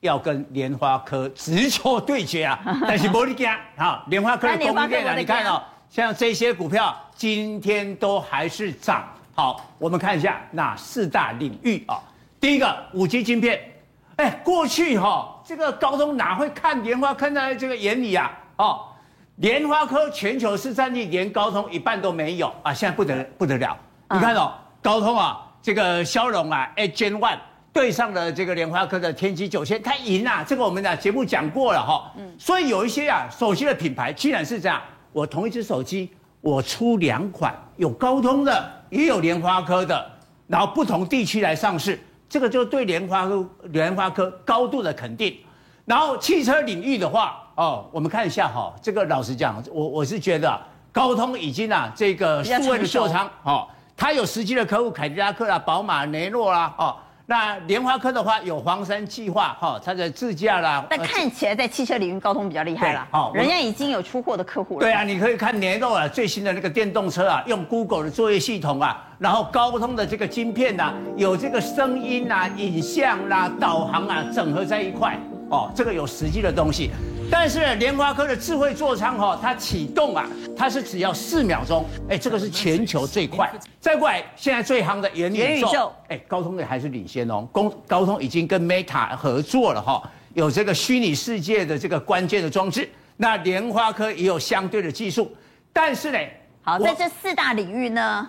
要跟联发科直球对决啊。但是没得讲啊，联发科的供应链啊，你看哦，像这些股票今天都还是涨。好，我们看一下哪四大领域啊？第一个五 G 晶片，哎，过去哈、哦，这个高通哪会看联发科在这个眼里啊？哦，联发科全球市占率连高通一半都没有啊，现在不得不得了，你看哦。高通啊，这个骁龙啊，Edge Gen One 对上了这个联发科的天玑九千，它赢啊！这个我们的节目讲过了哈。嗯。所以有一些啊，手机的品牌居然是这样：我同一只手机，我出两款，有高通的，也有联发科的，然后不同地区来上市，这个就对联发科联发科高度的肯定。然后汽车领域的话，哦，我们看一下哈，这个老实讲，我我是觉得高通已经啊，这个数位的座舱，哦。它有实际的客户，凯迪拉克啦、宝马、雷诺啦，哦，那联发科的话有黄山计划，哈，它的自驾啦。但看起来在汽车领域，高通比较厉害了，哦，人家已经有出货的客户了。对啊，你可以看雷诺啊，最新的那个电动车啊，用 Google 的作业系统啊，然后高通的这个晶片呐，有这个声音啊、影像啦、导航啊，整合在一块，哦，这个有实际的东西。但是莲花科的智慧座舱哈，它启动啊，它是只要四秒钟，哎，这个是全球最快。再过来，现在最夯的元宇宙，哎，高通的还是领先哦。高高通已经跟 Meta 合作了哈，有这个虚拟世界的这个关键的装置。那莲花科也有相对的技术，但是呢，好，在这四大领域呢，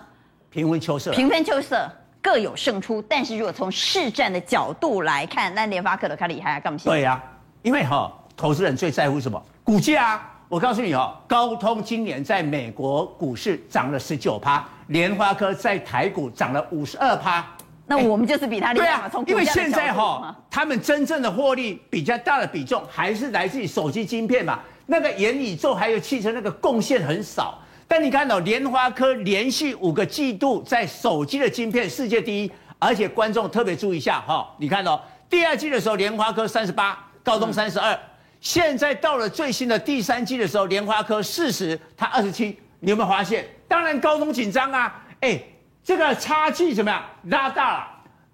平分秋色，平分秋色，各有胜出。但是如果从市占的角度来看，那联发科的较厉害啊，干嘛？对呀、啊，因为哈。投资人最在乎什么？股价啊！我告诉你哦，高通今年在美国股市涨了十九趴，联发科在台股涨了五十二趴。那我们就是比他厉害嘛？从、欸、因为现在哈、哦，他们真正的获利比较大的比重还是来自于手机晶片嘛。那个元宇宙还有汽车那个贡献很少，但你看到联发科连续五个季度在手机的晶片世界第一，而且观众特别注意一下哈，你看到第二季的时候联发科三十八，高通三十二，现在到了最新的第三季的时候，联发科四十，它二十七，你有没有发现？当然高通紧张啊，哎，这个差距怎么样拉大了？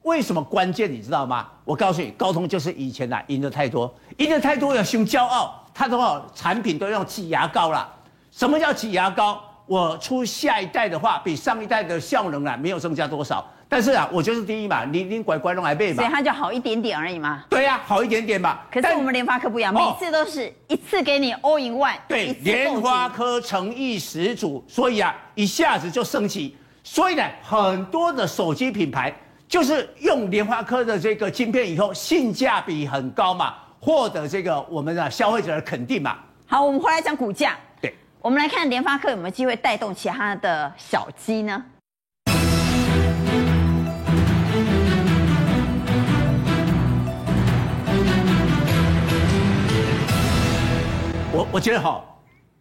为什么关键你知道吗？我告诉你，高通就是以前呐赢得太多，赢得太多要凶骄傲，他的话产品都用挤牙膏了。什么叫挤牙膏？我出下一代的话，比上一代的效能啊没有增加多少，但是啊，我就是第一嘛，你你乖乖弄来背嘛，所以它就好一点点而已嘛。对呀、啊，好一点点嘛。可是我们联发科不一样，每次都是一次给你 all in one。对，联发科诚意十足，所以啊，一下子就升级。所以呢，很多的手机品牌就是用联发科的这个晶片以后，性价比很高嘛，获得这个我们的消费者的肯定嘛。好，我们回来讲股价。我们来看联发科有没有机会带动其他的小鸡呢？我我觉得哈，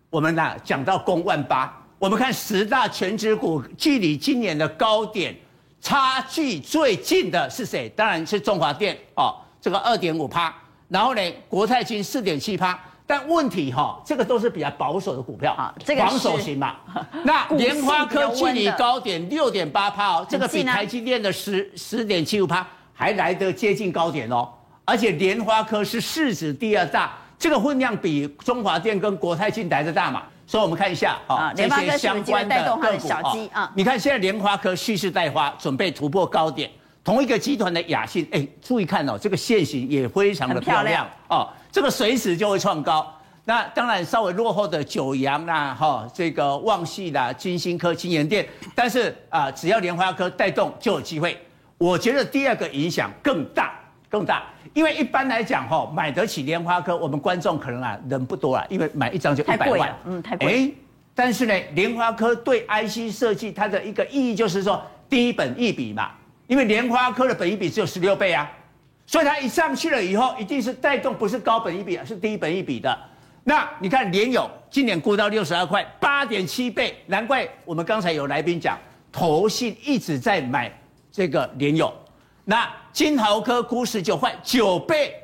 我们呢讲到攻万八，我们看十大权值股，距离今年的高点差距最近的是谁？当然是中华电哦，这个二点五趴，然后呢，国泰金四点七趴。但问题哈，这个都是比较保守的股票，啊，这个防守型嘛。那莲花科距离高点六点八趴哦，这个比台积电的十十点七五趴还来得接近高点哦。而且莲花科是市值第二大，这个分量比中华电跟国泰金来的大嘛。所以我们看一下啊，这些相关的个股啊。你看现在莲花科蓄势待发，准备突破高点。同一个集团的亚信，哎，注意看哦，这个线型也非常的漂亮哦。这个随时就会创高，那当然稍微落后的九阳啦，哈，这个旺系啦、金星科、金源店，但是啊，只要莲花科带动就有机会。我觉得第二个影响更大，更大，因为一般来讲哈，买得起莲花科，我们观众可能啊人不多啊，因为买一张就一百万，嗯，太贵。哎，但是呢，莲花科对 IC 设计它的一个意义就是说低本一比嘛，因为莲花科的本一比只有十六倍啊。所以它一上去了以后，一定是带动，不是高本益比，是低本一比的。那你看联友今年估到六十二块，八点七倍，难怪我们刚才有来宾讲，投信一直在买这个联友。那金豪科估十九块，九倍，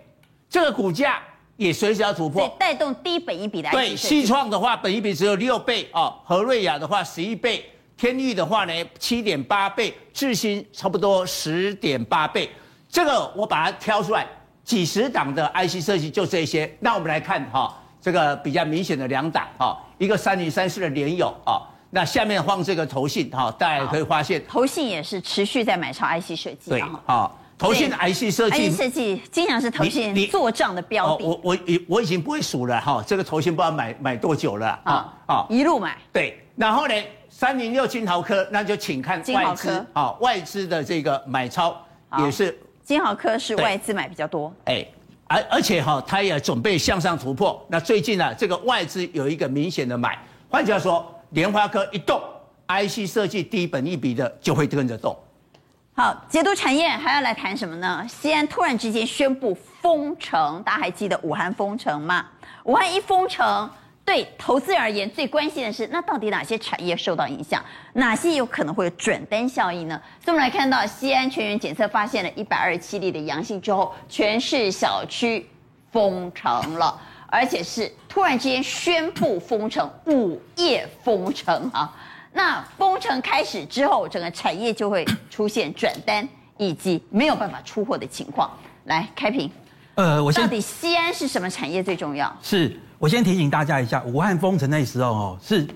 这个股价也随时要突破，带动低本一比的。对，西创的话，本一比只有六倍哦，和瑞雅的话十一倍，天域的话呢七点八倍，智新差不多十点八倍。这个我把它挑出来，几十档的 IC 设计就这些。那我们来看哈，这个比较明显的两档哈，一个三零三四的联友啊，那下面放这个投信哈，大家可以发现，投信也是持续在买超 IC 设计。对啊，投信的 IC 设计，IC 设计经常是投信做账的标的。我我我已经不会数了哈，这个投信不知道买买多久了啊啊，一路买。对，然后呢，三零六金豪科，那就请看外资啊，外资的这个买超也是。金豪科是外资买比较多，哎，而而且哈，它也准备向上突破。那最近呢，这个外资有一个明显的买，换句话说，联发科一动，IC 设计低本一比的就会跟着动。好，解读产业还要来谈什么呢？西安突然之间宣布封城，大家还记得武汉封城吗？武汉一封城。对投资而言，最关心的是，那到底哪些产业受到影响？哪些有可能会有转单效应呢？所以我们来看到，西安全员检测发现了一百二十七例的阳性之后，全市小区封城了，而且是突然之间宣布封城，午夜封城啊！那封城开始之后，整个产业就会出现转单以及没有办法出货的情况。来，开屏，呃，我到底西安是什么产业最重要？是。我先提醒大家一下，武汉封城那时候哦，是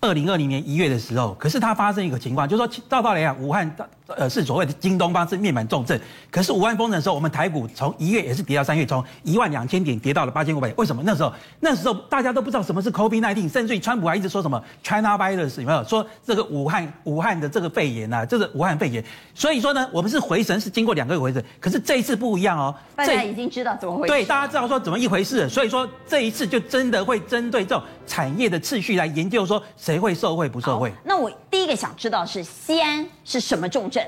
二零二零年一月的时候，可是它发生一个情况，就是说照道理讲，武汉呃是所谓的京东方是面板重镇，可是武汉封城的时候，我们台股从一月也是跌到三月，从一万两千点跌到了八千五百点。为什么？那时候那时候大家都不知道什么是 COVID-19，甚至于川普还一直说什么 China virus 有没有？说这个武汉武汉的这个肺炎啊，这是武汉肺炎。所以说呢，我们是回神是经过两个月回神，可是这一次不一样哦。大家已经知道怎么回事。对，大家知道说怎么一回事。所以说这一次就真的会针对这种产业的次序来研究，说谁会受惠不受惠。那我第一个想知道是西安是什么重镇？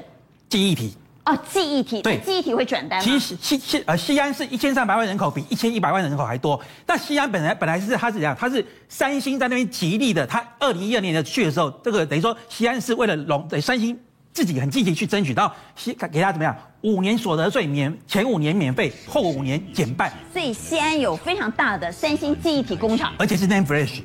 记忆体哦，记忆体对，记忆体会转单？其实西西呃西安是一千三百万人口，比一千一百万人口还多。那西安本来本来是它是怎样，它是三星在那边极力的，它二零一二年的去的时候，这个等于说西安是为了龙，对三星自己很积极去争取到西给他怎么样，五年所得税免，前五年免费，后五年减半。所以西安有非常大的三星记忆体工厂，而且是 Name Flash。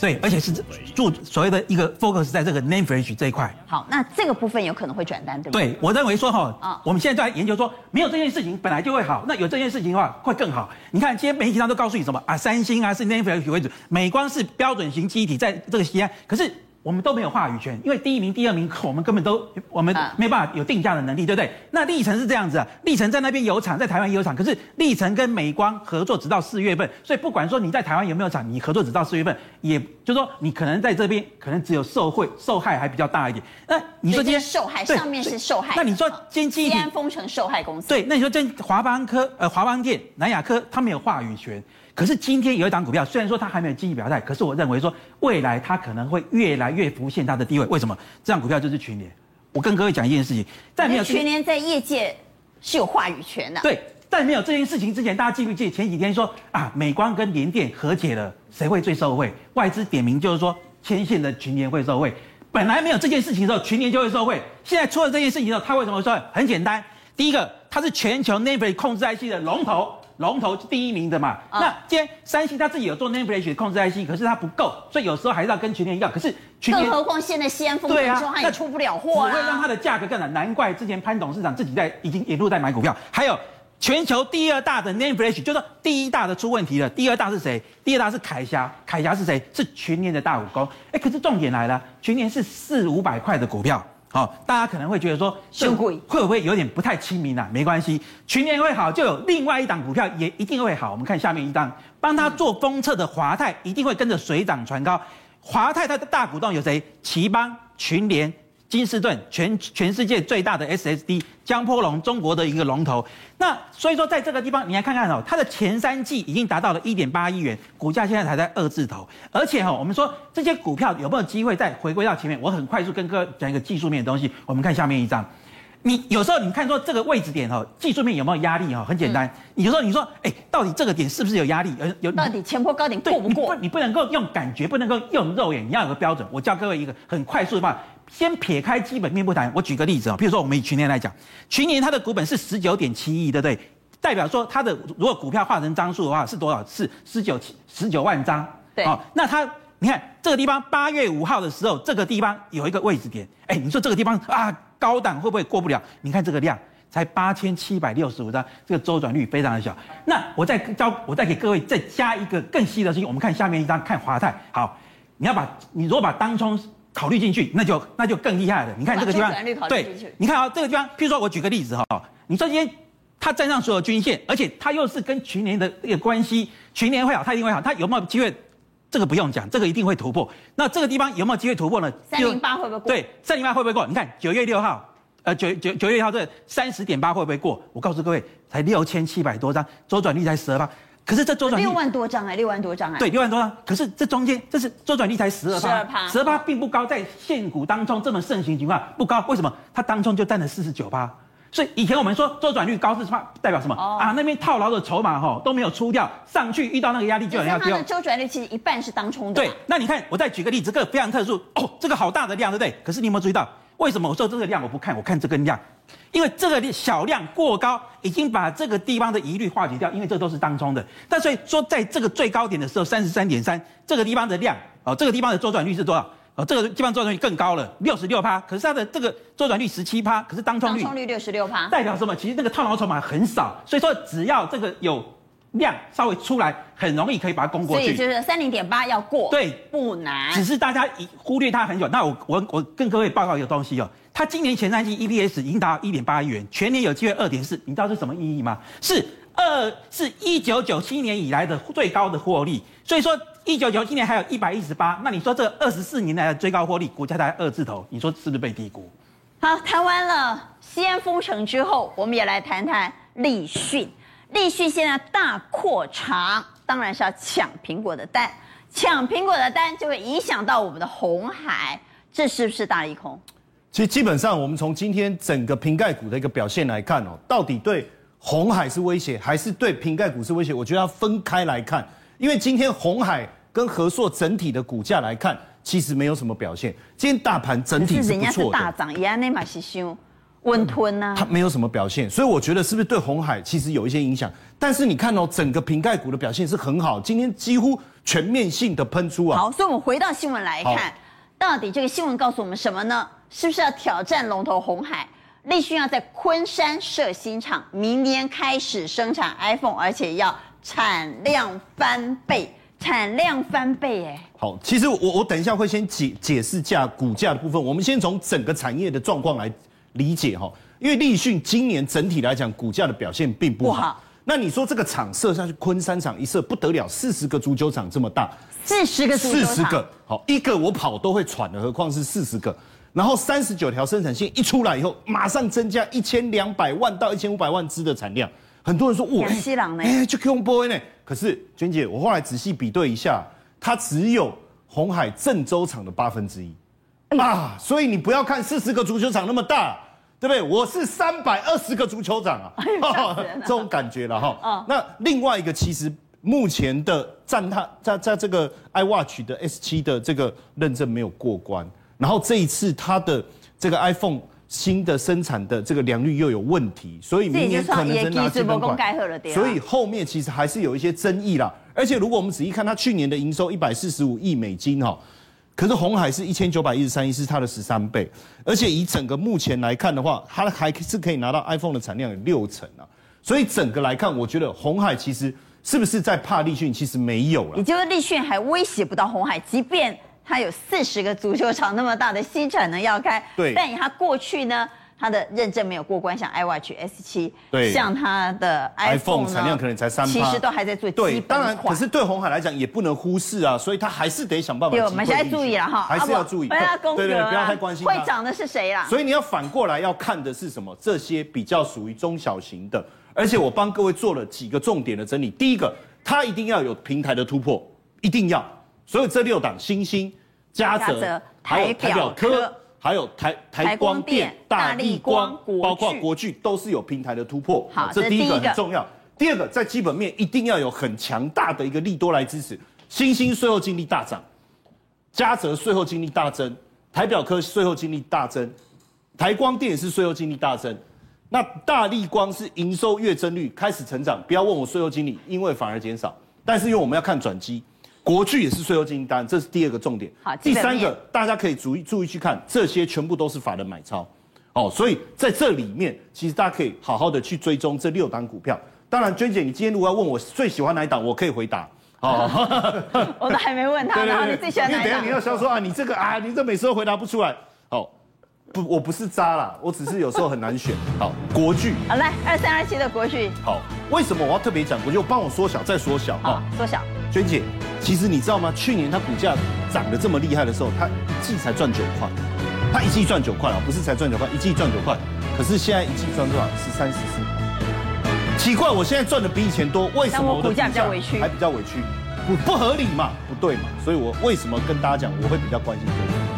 对，而且是做所谓的一个 focus 在这个 name Flash 这一块。好，那这个部分有可能会转单，对不对？对，我认为说哈，啊，我们现在在研究说，没有这件事情本来就会好，那有这件事情的话会更好。你看，今天媒体上都告诉你什么啊？三星啊是 name Flash 为主，美光是标准型机体，在这个西安，可是。我们都没有话语权，因为第一名、第二名，我们根本都我们没办法有定价的能力，对不对？那力成是这样子啊，力成在那边有厂，在台湾也有厂，可是力成跟美光合作直到四月份，所以不管说你在台湾有没有厂，你合作直到四月份，也就是说你可能在这边可能只有受惠受害还比较大一点。那你说今天受害上面是受害，那你说今天西安丰城受害公司，对，那你说今华邦科呃华邦电南亚科他没有话语权。可是今天有一档股票，虽然说它还没有积极表态，可是我认为说未来它可能会越来越浮现它的地位。为什么？这档股票就是群联。我跟各位讲一件事情，在没有群联在业界是有话语权的。对，在没有这件事情之前，大家记不记得前几天说啊，美光跟联电和解了，谁会最受惠？外资点名就是说牵线的群联会受惠。本来没有这件事情的时候，群联就会受惠。现在出了这件事情之后，它为什么会受惠？很简单，第一个，它是全球 NAND 控制 IC 的龙头。龙头第一名的嘛，哦、那今天三星他自己有做 n a m e Flash 控制 IC，可是它不够，所以有时候还是要跟群联要。可是群联，更何况现在西安丰城之后，它也出不了货啊，只会让它的价格更难。难怪之前潘董事长自己在已经一路在买股票。还有全球第二大的 Name Flash，就是说第一大的出问题了，第二大是谁？第二大是凯霞，凯霞是谁？是群联的大股东。哎，可是重点来了，群联是四五百块的股票。好、哦，大家可能会觉得说，会不会有点不太亲民啊？没关系，群联会好，就有另外一档股票也一定会好。我们看下面一档，帮他做封测的华泰一定会跟着水涨船高。华泰它的大股东有谁？奇邦、群联。金士顿全全世界最大的 SSD，江波龙中国的一个龙头。那所以说，在这个地方，你来看看哦，它的前三季已经达到了一点八亿元，股价现在才在二字头。而且哈，我们说这些股票有没有机会再回归到前面？我很快速跟各位讲一个技术面的东西。我们看下面一张，你有时候你看说这个位置点哈，技术面有没有压力哈？很简单，有时候你说，哎，到底这个点是不是有压力？有有，到底前坡高点过不过？你不能够用感觉，不能够用肉眼，你要有个标准。我教各位一个很快速的办法。先撇开基本面不谈，我举个例子啊，比如说我们以群联来讲，群联它的股本是十九点七亿，对不对？代表说它的如果股票化成张数的话是多少？是十九十九万张。对，那它你看这个地方八月五号的时候，这个地方有一个位置点，哎，你说这个地方啊高档会不会过不了？你看这个量才八千七百六十五张，这个周转率非常的小。那我再教，我再给各位再加一个更细的事情，我们看下面一张，看华泰。好，你要把你如果把当冲。考虑进去，那就那就更厉害了。你看这个地方，对，你看啊，这个地方，譬如说我举个例子哈，你说今天它站上所有均线，而且它又是跟群联的一个关系，群联会好，它一定会好，它有没有机会？这个不用讲，这个一定会突破。那这个地方有没有机会突破呢？三零八会不会过？对，三零八会不会过？你看九月六号，呃，九九九月一号这三十点八会不会过？我告诉各位，才六千七百多张，周转率才十二趴。可是这周转率六万多张哎，六万多张哎，对，六万多张。可是这中间这是周转率才十二趴，十二趴，十二趴并不高，在现股当中这么盛行情况不高。为什么？它当中就占了四十九趴。所以以前我们说周转率高是怕代表什么？哦、啊，那边套牢的筹码哈都没有出掉，上去遇到那个压力就很要丢。它的周转率其实一半是当冲的。对，那你看我再举个例子，这个非常特殊哦，这个好大的量，对不对？可是你有没有注意到？为什么我说这个量我不看，我看这根量？因为这个小量过高，已经把这个地方的疑虑化解掉。因为这都是当冲的。但所以说，在这个最高点的时候，三十三点三，这个地方的量哦，这个地方的周转率是多少？哦，这个地方周转率更高了，六十六趴。可是它的这个周转率十七趴，可是当冲率当冲率六十六趴，代表什么？其实这个套牢筹码很少。所以说，只要这个有量稍微出来，很容易可以把它攻过去。所以就是三零点八要过，对，不难。只是大家忽略它很久。那我我我跟各位报告一个东西哦。它今年前三季 EPS 已经达到一点八亿元，全年有机会二点四，你知道是什么意义吗？是二是一九九七年以来的最高的获利，所以说一九九七年还有一百一十八，那你说这二十四年来的最高获利，股价才二字头，你说是不是被低估？好，谈完了西安封城之后，我们也来谈谈立讯。立讯现在大扩厂，当然是要抢苹果的单，抢苹果的单就会影响到我们的红海，这是不是大利空？其实基本上，我们从今天整个瓶盖股的一个表现来看哦，到底对红海是威胁，还是对瓶盖股是威胁？我觉得要分开来看，因为今天红海跟和硕整体的股价来看，其实没有什么表现。今天大盘整体是不错的，人家是大涨，温吞啊，它没有什么表现，所以我觉得是不是对红海其实有一些影响？但是你看哦，整个瓶盖股的表现是很好，今天几乎全面性的喷出啊。好，所以我们回到新闻来看，到底这个新闻告诉我们什么呢？是不是要挑战龙头红海？立讯要在昆山设新厂，明年开始生产 iPhone，而且要产量翻倍，产量翻倍，哎。好，其实我我等一下会先解解释价股价的部分，我们先从整个产业的状况来理解哈。因为立讯今年整体来讲，股价的表现并不好。那你说这个厂设下去，昆山厂一设不得了，四十个足球场这么大，四十个足球场，四十个，好，一个我跑都会喘的，何况是四十个。然后三十九条生产线一出来以后，马上增加一千两百万到一千五百万只的产量。很多人说哇，西朗呢哎，就 Q boy 呢。可是娟姐，我后来仔细比对一下，它只有红海郑州厂的八分之一啊。所以你不要看四十个足球场那么大，对不对？我是三百二十个足球场啊，这种感觉了哈。那另外一个，其实目前的占它在在这个 iWatch 的 S 七的这个认证没有过关。然后这一次它的这个 iPhone 新的生产的这个良率又有问题，所以明年可能真拿基本款。所以后面其实还是有一些争议啦。而且如果我们仔细看它去年的营收一百四十五亿美金哈，可是红海是一千九百一十三亿，是它的十三倍。而且以整个目前来看的话，它还是可以拿到 iPhone 的产量有六成啊。所以整个来看，我觉得红海其实是不是在怕立讯？其实没有了。也就是立讯还威胁不到红海，即便。它有四十个足球场那么大的新产能要开，对，但以它过去呢，它的认证没有过关，像 iWatch S 七，对，像它的 iPhone 产量可能才三，其实都还在做基本款。对，当然，可是对红海来讲也不能忽视啊，所以它还是得想办法。对，我们现在注意了哈，还是要注意，不要公，对对，不要太关心。会涨的是谁啦？所以你要反过来要看的是什么？这些比较属于中小型的，而且我帮各位做了几个重点的整理。第一个，它一定要有平台的突破，一定要。所以这六档新星。嘉泽、台表科，还有台台光电、大立光，包括国巨都是有平台的突破。好，这第一个很重要。第二个，在基本面一定要有很强大的一个利多来支持。新兴税后净利大涨，嘉泽税后净利大增，台表科税后净利大增，台光电也是税后净利大增。那大立光是营收月增率开始成长，不要问我税后净利，因为反而减少。但是因为我们要看转机。国巨也是税后净利单，这是第二个重点。好，第三个大家可以注意注意去看，这些全部都是法人买超，哦，所以在这里面，其实大家可以好好的去追踪这六档股票。当然，娟姐，你今天如果要问我最喜欢哪一档，我可以回答。哦，我都还没问他呢，你最喜欢哪一档？你要想说啊，你这个啊，你这每次都回答不出来。哦，不，我不是渣啦，我只是有时候很难选。好，国巨。好，来二三二七的国巨。好，为什么我要特别讲我就？帮我缩小再缩小啊，缩小。娟姐，其实你知道吗？去年它股价涨得这么厉害的时候，它一季才赚九块，它一季赚九块啊，不是才赚九块，一季赚九块。可是现在一季赚多少？十三十四。奇怪，我现在赚的比以前多，为什么我的股价比较委屈？还比较委屈，不不合理嘛？不对嘛？所以我为什么跟大家讲，我会比较关心这个。